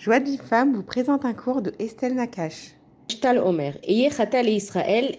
Joie de vous présente un cours de Estelle. Shtal Omer, le Israël.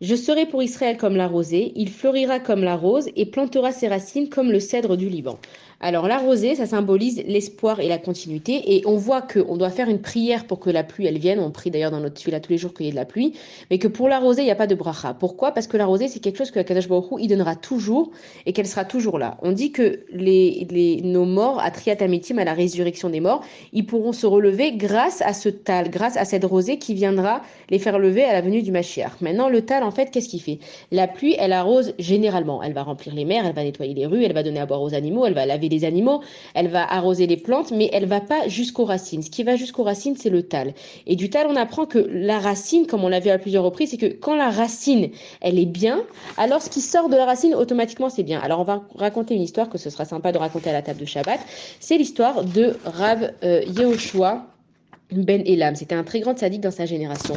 Je serai pour Israël comme la rosée, il fleurira comme la rose et plantera ses racines comme le cèdre du Liban. Alors la rosée, ça symbolise l'espoir et la continuité. Et on voit qu'on doit faire une prière pour que la pluie, elle vienne. On prie d'ailleurs dans notre tuile tous les jours qu'il y ait de la pluie. Mais que pour la rosée, il n'y a pas de bracha. Pourquoi? Parce que la rosée, c'est quelque chose que la Kadosh Baruch il donnera toujours et qu'elle sera toujours là. On dit que les, les, nos morts, à Triatamitim, à la résurrection des morts, ils pourront se relever grâce à ce tal, grâce à cette rosée qui viendra les faire lever à la venue du Mashiach. Maintenant, le tal, en fait, qu'est-ce qu'il fait? La pluie, elle arrose généralement. Elle va remplir les mers, elle va nettoyer les rues, elle va donner à boire aux animaux, elle va laver les animaux, elle va arroser les plantes, mais elle va pas jusqu'aux racines. Ce qui va jusqu'aux racines, c'est le tal. Et du tal, on apprend que la racine, comme on l'a vu à plusieurs reprises, c'est que quand la racine, elle est bien, alors ce qui sort de la racine, automatiquement, c'est bien. Alors on va raconter une histoire que ce sera sympa de raconter à la table de Shabbat. C'est l'histoire de Rav euh, Yehoshua Ben Elam. C'était un très grand sadique dans sa génération.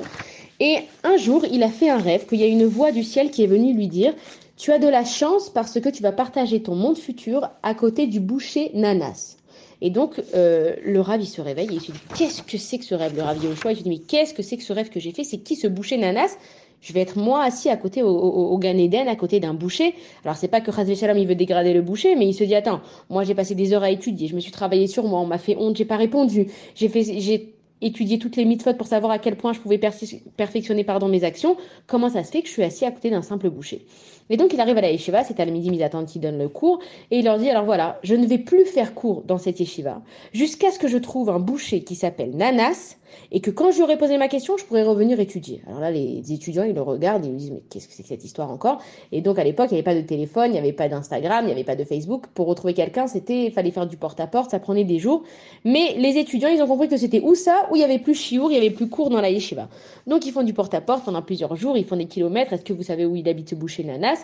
Et un jour, il a fait un rêve qu'il y a une voix du ciel qui est venue lui dire tu as de la chance parce que tu vas partager ton monde futur à côté du boucher Nanas. Et donc, euh, le Rav, il se réveille et il se dit Qu'est-ce que c'est que ce rêve Le Rav choix il se dit Mais qu'est-ce que c'est que ce rêve que j'ai fait? C'est qui ce boucher Nanas? Je vais être moi assis à côté au, au, Gan Eden, à côté d'un boucher. Alors c'est pas que Chazvé Shalom il veut dégrader le boucher, mais il se dit attends, moi j'ai passé des heures à étudier, je me suis travaillé sur moi, on m'a fait honte, j'ai pas répondu, j'ai fait, j'ai étudié toutes les mitzvot pour savoir à quel point je pouvais perfectionner pardon, mes actions. Comment ça se fait que je suis assis à côté d'un simple boucher Et donc il arrive à la yeshiva, c'est à la midi attendent qui donne le cours, et il leur dit alors voilà, je ne vais plus faire cours dans cette yeshiva jusqu'à ce que je trouve un boucher qui s'appelle Nanas et que quand j'aurai posé ma question, je pourrais revenir étudier. Alors là, les étudiants, ils le regardent ils disent, mais qu'est-ce que c'est que cette histoire encore? Et donc, à l'époque, il n'y avait pas de téléphone, il n'y avait pas d'Instagram, il n'y avait pas de Facebook. Pour retrouver quelqu'un, c'était, fallait faire du porte-à-porte, ça prenait des jours. Mais les étudiants, ils ont compris que c'était où ça, où il y avait plus chiour, il y avait plus cours dans la yeshiva. Donc, ils font du porte-à-porte pendant plusieurs jours, ils font des kilomètres. Est-ce que vous savez où il habite ce boucher Nanas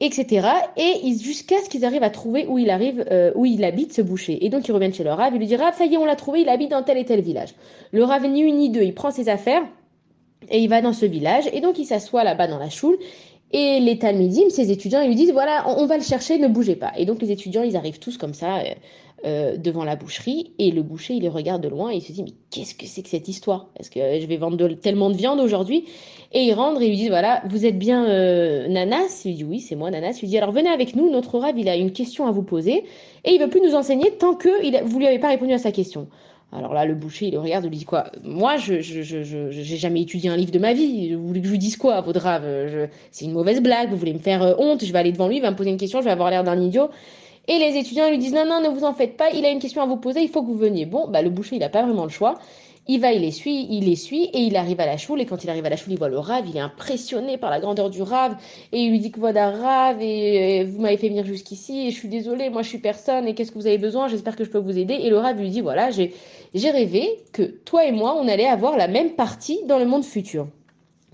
etc. Et jusqu'à ce qu'ils arrivent à trouver où il arrive, euh, où il habite ce boucher. Et donc ils reviennent chez le Rav, il lui dit Rav, ça y est, on l'a trouvé, il habite dans tel et tel village. Le Rav ni une ni deux, il prend ses affaires et il va dans ce village. Et donc il s'assoit là-bas dans la choule. Et les Talmidim, ses étudiants, ils lui disent voilà, on, va le chercher, ne bougez pas. Et donc les étudiants, ils arrivent tous comme ça. Euh, euh, devant la boucherie et le boucher il les regarde de loin et il se dit mais qu'est-ce que c'est que cette histoire? Est-ce que je vais vendre tellement de viande aujourd'hui? Et il rentre et lui dit voilà vous êtes bien euh, Nanas? Il dit oui c'est moi Nanas. Il dit alors venez avec nous notre rave il a une question à vous poser et il veut plus nous enseigner tant que il vous lui avez pas répondu à sa question. Alors là, le boucher, il le regarde, il lui dit quoi? Moi, je je, je, j'ai jamais étudié un livre de ma vie. Vous voulez que je vous dise quoi, votre rave? C'est une mauvaise blague, vous voulez me faire euh, honte, je vais aller devant lui, il va me poser une question, je vais avoir l'air d'un idiot. Et les étudiants lui disent non, non, ne vous en faites pas, il a une question à vous poser, il faut que vous veniez. Bon, bah, le boucher, il n'a pas vraiment le choix. Il va, il les suit, il les suit, et il arrive à la choule, et quand il arrive à la choule, il voit le rave, il est impressionné par la grandeur du rave, et il lui dit que voilà rave, et vous m'avez fait venir jusqu'ici, et je suis désolé, moi je suis personne, et qu'est-ce que vous avez besoin, j'espère que je peux vous aider. Et le rave lui dit, voilà, j'ai rêvé que toi et moi, on allait avoir la même partie dans le monde futur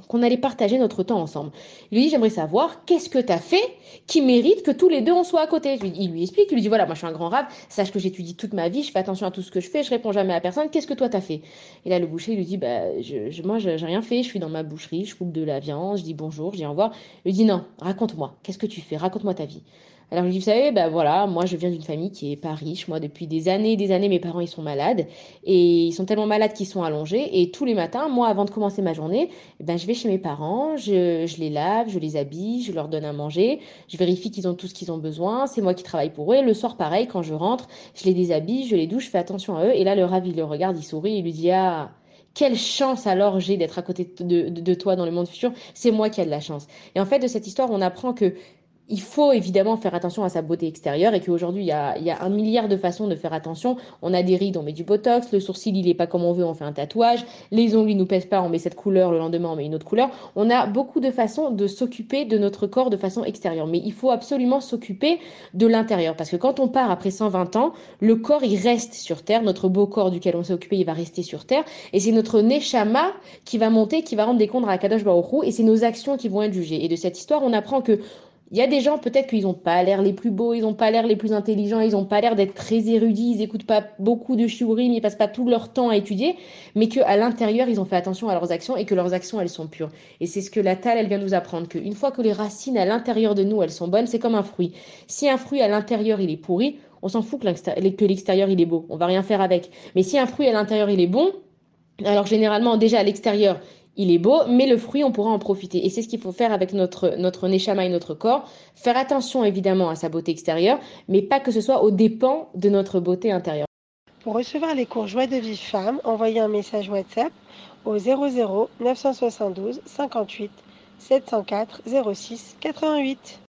qu'on allait partager notre temps ensemble. Il lui dit, j'aimerais savoir, qu'est-ce que tu as fait qui mérite que tous les deux on soit à côté? Il lui explique, il lui dit, voilà, moi je suis un grand rave, sache que j'étudie toute ma vie, je fais attention à tout ce que je fais, je réponds jamais à personne, qu'est-ce que toi t'as fait? Et là, le boucher lui dit, bah, je, je, moi j'ai rien fait, je suis dans ma boucherie, je coupe de la viande, je dis bonjour, je dis au revoir. Il lui dit, non, raconte-moi, qu'est-ce que tu fais, raconte-moi ta vie. Alors je lui dis, vous savez, ben voilà, moi je viens d'une famille qui est pas riche. Moi, depuis des années et des années, mes parents ils sont malades et ils sont tellement malades qu'ils sont allongés. Et tous les matins, moi, avant de commencer ma journée, eh ben je vais chez mes parents, je, je, les lave, je les habille, je leur donne à manger, je vérifie qu'ils ont tout ce qu'ils ont besoin. C'est moi qui travaille pour eux. Et le soir, pareil, quand je rentre, je les déshabille, je les douche, je fais attention à eux. Et là, le ravi le regarde, il sourit, il lui dit, ah quelle chance alors j'ai d'être à côté de, de, de, toi dans le monde futur. C'est moi qui ai de la chance. Et en fait, de cette histoire, on apprend que il faut évidemment faire attention à sa beauté extérieure et qu'aujourd'hui, il, y a, il y a un milliard de façons de faire attention. On a des rides, on met du botox, le sourcil, il est pas comme on veut, on fait un tatouage, les ongles, ils nous pèsent pas, on met cette couleur, le lendemain, on met une autre couleur. On a beaucoup de façons de s'occuper de notre corps de façon extérieure. Mais il faut absolument s'occuper de l'intérieur parce que quand on part après 120 ans, le corps, il reste sur Terre. Notre beau corps duquel on s'est occupé, il va rester sur Terre. Et c'est notre neshama qui va monter, qui va rendre des comptes à Kadosh Baruch et c'est nos actions qui vont être jugées. Et de cette histoire, on apprend que il y a des gens, peut-être qu'ils n'ont pas l'air les plus beaux, ils n'ont pas l'air les plus intelligents, ils n'ont pas l'air d'être très érudits, ils n'écoutent pas beaucoup de shiurim, ils passent pas tout leur temps à étudier, mais qu'à l'intérieur, ils ont fait attention à leurs actions et que leurs actions, elles sont pures. Et c'est ce que la Tal, elle vient nous apprendre, qu'une fois que les racines à l'intérieur de nous, elles sont bonnes, c'est comme un fruit. Si un fruit à l'intérieur, il est pourri, on s'en fout que l'extérieur il est beau, on va rien faire avec. Mais si un fruit à l'intérieur il est bon, alors généralement déjà à l'extérieur il est beau, mais le fruit on pourra en profiter. Et c'est ce qu'il faut faire avec notre, notre neshama et notre corps. Faire attention évidemment à sa beauté extérieure, mais pas que ce soit au dépens de notre beauté intérieure. Pour recevoir les cours Joie de vie femme, envoyez un message WhatsApp au 00 972 58 704 06 88.